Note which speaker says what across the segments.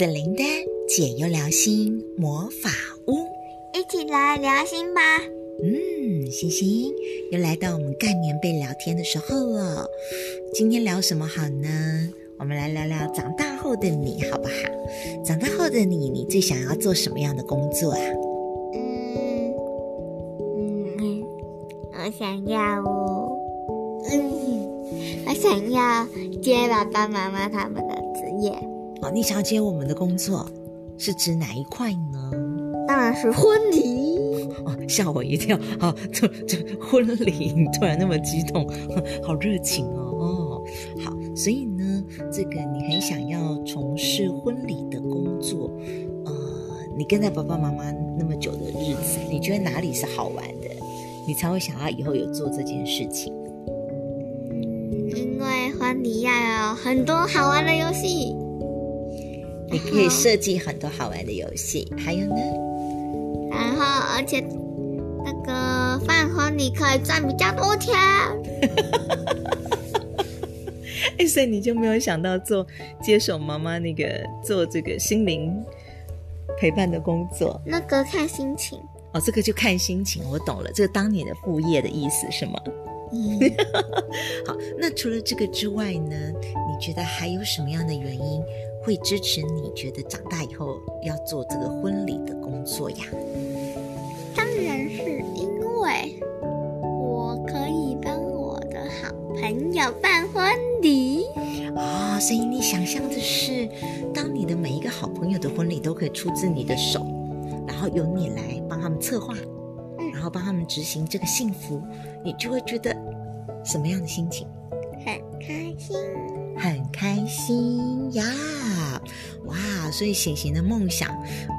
Speaker 1: 紫琳的解忧聊心魔法屋，
Speaker 2: 一起来聊心吧。
Speaker 1: 嗯，星星又来到我们盖棉被聊天的时候了。今天聊什么好呢？我们来聊聊长大后的你，好不好？长大后的你，你最想要做什么样的工作啊？
Speaker 2: 嗯嗯，我想要哦，嗯，我想要接爸爸妈妈他们的职业。
Speaker 1: 哦，你想要接我们的工作，是指哪一块呢？
Speaker 2: 当然是婚礼。
Speaker 1: 哦，吓我一跳！好，这这婚礼突然那么激动，好热情哦！哦，好，所以呢，这个你很想要从事婚礼的工作，呃，你跟在爸爸妈妈那么久的日子，你觉得哪里是好玩的，你才会想要以后有做这件事情？
Speaker 2: 因为婚礼要有很多好玩的游戏，
Speaker 1: 你可以设计很多好玩的游戏，还有呢？
Speaker 2: 然后而且那个饭盒你可以赚比较多钱。
Speaker 1: 哎，所以你就没有想到做接手妈妈那个做这个心灵陪伴的工作？
Speaker 2: 那个看心情
Speaker 1: 哦，这个就看心情。我懂了，这个当你的副业的意思是吗？
Speaker 2: 嗯，
Speaker 1: 好，那除了这个之外呢？你觉得还有什么样的原因会支持你觉得长大以后要做这个婚礼的工作呀？
Speaker 2: 当然是因为我可以帮我的好朋友办婚礼。
Speaker 1: 哦，所以你想象的是，当你的每一个好朋友的婚礼都可以出自你的手，然后由你来帮他们策划，
Speaker 2: 嗯
Speaker 1: 然后帮他们执行这个幸福，你就会觉得什么样的心情？
Speaker 2: 很开心，
Speaker 1: 很开心呀！哇，所以显贤的梦想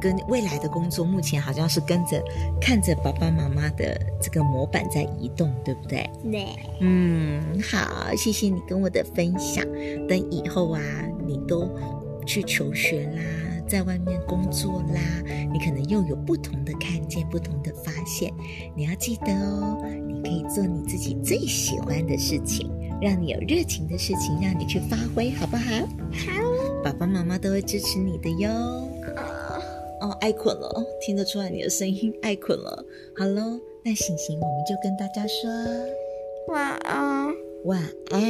Speaker 1: 跟未来的工作，目前好像是跟着看着爸爸妈妈的这个模板在移动，对不对？
Speaker 2: 对，
Speaker 1: 嗯，好，谢谢你跟我的分享。等以后啊，你都去求学啦，在外面工作啦，你可能又有不同的看见，不同的发现。你要记得哦，你可以做你自己最喜欢的事情，让你有热情的事情，让你去发挥，好不好？
Speaker 2: 好，
Speaker 1: 爸爸妈妈都会支持你的哟。哦，爱困了，听得出来你的声音爱困了。好喽，那醒醒，我们就跟大家说。
Speaker 2: 晚安。
Speaker 1: 晚安。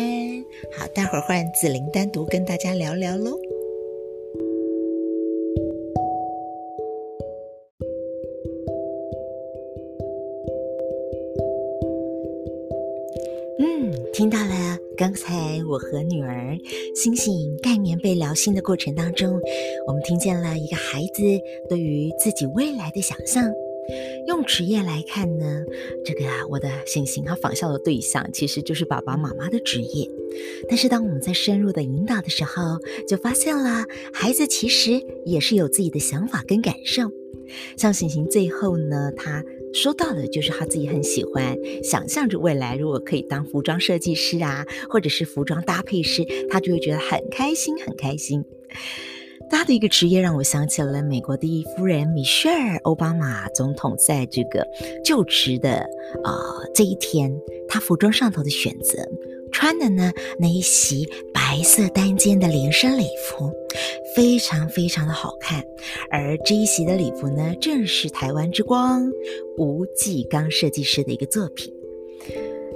Speaker 1: 好，待会儿换紫菱单独跟大家聊聊喽。我和女儿星星盖棉被聊心的过程当中，我们听见了一个孩子对于自己未来的想象。用职业来看呢，这个啊，我的星星他仿效的对象其实就是爸爸妈妈的职业。但是当我们在深入的引导的时候，就发现了孩子其实也是有自己的想法跟感受。像星星最后呢，他说到的就是他自己很喜欢，想象着未来如果可以当服装设计师啊，或者是服装搭配师，他就会觉得很开心，很开心。他的一个职业让我想起了美国第一夫人米歇尔·奥巴马总统在这个就职的呃这一天，他服装上头的选择，穿的呢那一袭白色单肩的连身礼服，非常非常的好看。而这一袭的礼服呢，正是台湾之光吴继刚设计师的一个作品。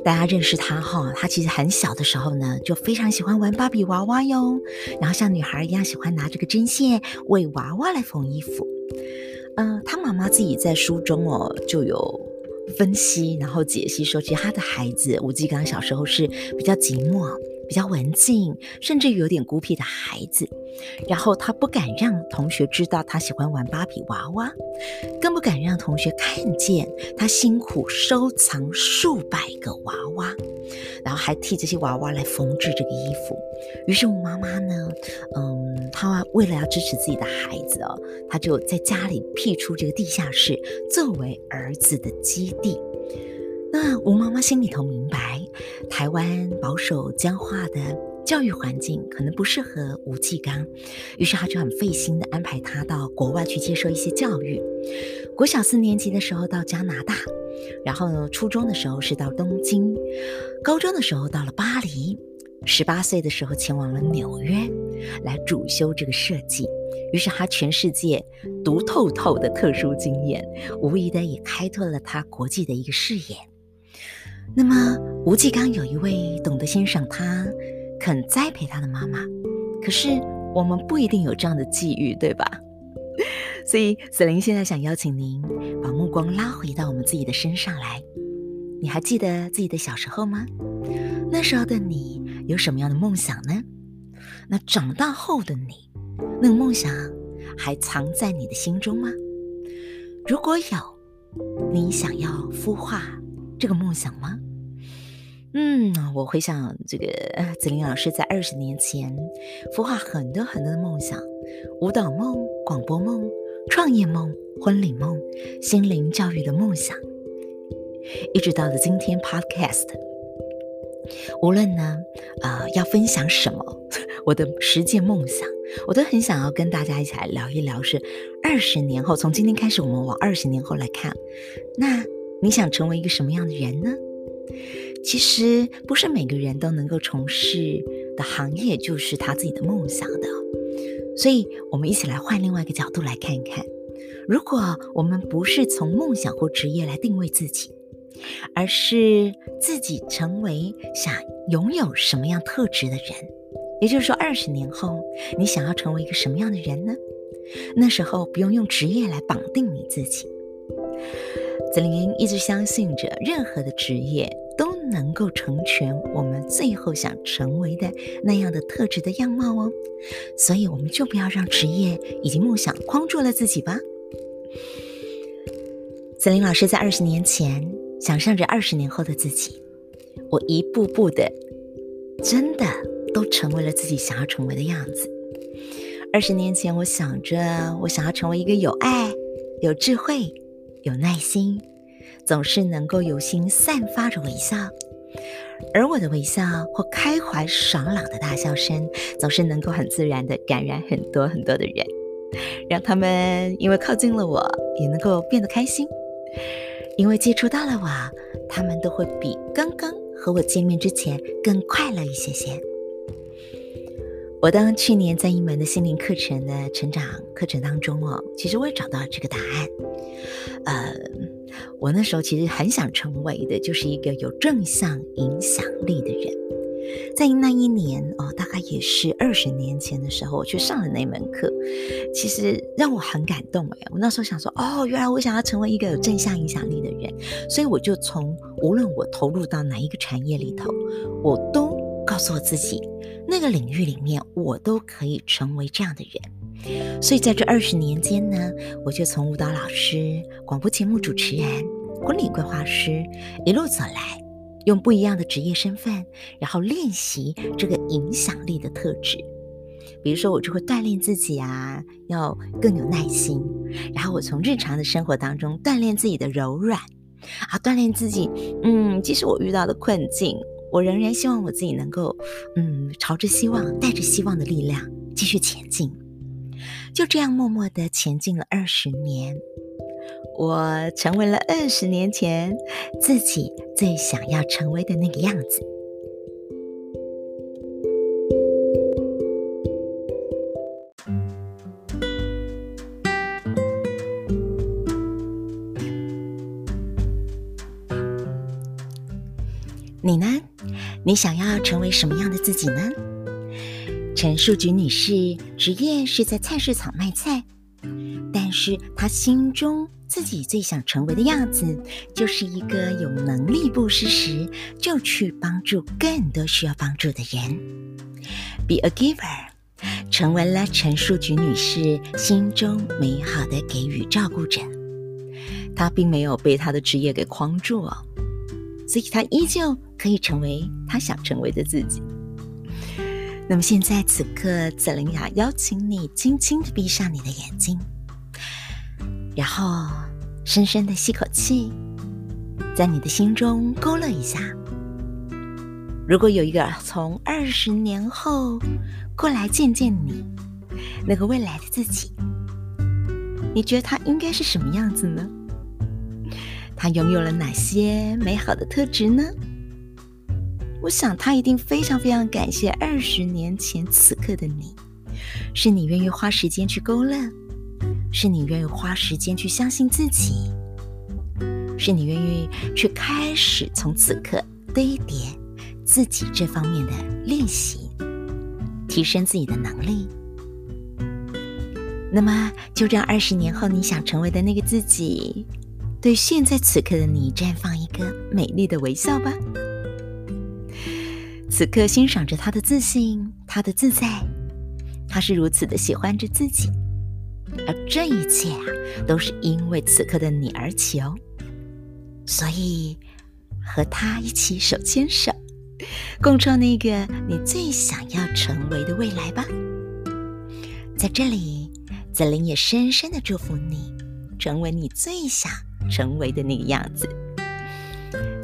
Speaker 1: 大家认识他哈，他其实很小的时候呢，就非常喜欢玩芭比娃娃哟，然后像女孩一样喜欢拿这个针线为娃娃来缝衣服。嗯、他妈妈自己在书中哦就有分析，然后解析说，其实他的孩子吴继刚小时候是比较寂寞、比较文静，甚至有点孤僻的孩子。然后他不敢让同学知道他喜欢玩芭比娃娃，更不敢让同学看见他辛苦收藏数百个娃娃，然后还替这些娃娃来缝制这个衣服。于是我妈妈呢，嗯，她为了要支持自己的孩子哦，她就在家里辟出这个地下室作为儿子的基地。那吴妈妈心里头明白，台湾保守僵化的教育环境可能不适合吴继刚，于是他就很费心的安排他到国外去接受一些教育。国小四年级的时候到加拿大，然后呢，初中的时候是到东京，高中的时候到了巴黎，十八岁的时候前往了纽约，来主修这个设计。于是他全世界读透透的特殊经验，无疑的也开拓了他国际的一个视野。那么吴继刚有一位懂得欣赏他、肯栽培他的妈妈，可是我们不一定有这样的际遇，对吧？所以子琳现在想邀请您把目光拉回到我们自己的身上来。你还记得自己的小时候吗？那时候的你有什么样的梦想呢？那长大后的你，那个梦想还藏在你的心中吗？如果有，你想要孵化这个梦想吗？嗯，我回想这个子琳老师在二十年前孵化很多很多的梦想：舞蹈梦、广播梦、创业梦、婚礼梦、心灵教育的梦想。一直到了今天，Podcast，无论呢，呃，要分享什么，我的实践梦想，我都很想要跟大家一起来聊一聊。是二十年后，从今天开始，我们往二十年后来看，那你想成为一个什么样的人呢？其实不是每个人都能够从事的行业就是他自己的梦想的，所以我们一起来换另外一个角度来看一看，如果我们不是从梦想或职业来定位自己。而是自己成为想拥有什么样特质的人，也就是说，二十年后你想要成为一个什么样的人呢？那时候不用用职业来绑定你自己。子琳一直相信着，任何的职业都能够成全我们最后想成为的那样的特质的样貌哦。所以，我们就不要让职业以及梦想框住了自己吧。子琳老师在二十年前。想象着二十年后的自己，我一步步的，真的都成为了自己想要成为的样子。二十年前，我想着我想要成为一个有爱、有智慧、有耐心，总是能够有心散发着微笑，而我的微笑或开怀爽朗的大笑声，总是能够很自然的感染很多很多的人，让他们因为靠近了我，也能够变得开心。因为接触到了我，他们都会比刚刚和我见面之前更快乐一些些。我当去年在一门的心灵课程的成长课程当中哦，其实我也找到了这个答案。呃，我那时候其实很想成为的就是一个有正向影响力的人。在那一年哦，大概也是二十年前的时候，我去上了那门课，其实让我很感动哎。我那时候想说，哦，原来我想要成为一个有正向影响力的人，所以我就从无论我投入到哪一个产业里头，我都告诉我自己，那个领域里面我都可以成为这样的人。所以在这二十年间呢，我就从舞蹈老师、广播节目主持人、婚礼规划师一路走来。用不一样的职业身份，然后练习这个影响力的特质。比如说，我就会锻炼自己啊，要更有耐心。然后我从日常的生活当中锻炼自己的柔软，啊，锻炼自己。嗯，即使我遇到的困境，我仍然希望我自己能够，嗯，朝着希望，带着希望的力量继续前进。就这样默默的前进了二十年。我成为了二十年前自己最想要成为的那个样子。你呢？你想要成为什么样的自己呢？陈树菊女士职业是在菜市场卖菜，但是她心中。自己最想成为的样子，就是一个有能力不失时就去帮助更多需要帮助的人。Be a giver，成为了陈树菊女士心中美好的给予照顾者。她并没有被她的职业给框住哦，所以她依旧可以成为她想成为的自己。那么现在此刻，泽琳雅邀请你轻轻的闭上你的眼睛。然后，深深的吸口气，在你的心中勾勒一下。如果有一个从二十年后过来见见你，那个未来的自己，你觉得他应该是什么样子呢？他拥有了哪些美好的特质呢？我想他一定非常非常感谢二十年前此刻的你，是你愿意花时间去勾勒，是你愿意花时间去相信自己，是你愿意去开始从此刻堆叠自己这方面的练习，提升自己的能力。那么，就让二十年后你想成为的那个自己，对现在此刻的你绽放一个美丽的微笑吧。此刻欣赏着他的自信，他的自在，他是如此的喜欢着自己，而这一切啊，都是因为此刻的你而起哦。所以，和他一起手牵手，共创那个你最想要成为的未来吧。在这里。子琳也深深的祝福你，成为你最想成为的那个样子。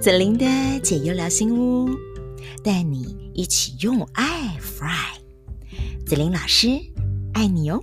Speaker 1: 子琳的解忧聊心屋，带你一起用爱 fly。子琳老师，爱你哦。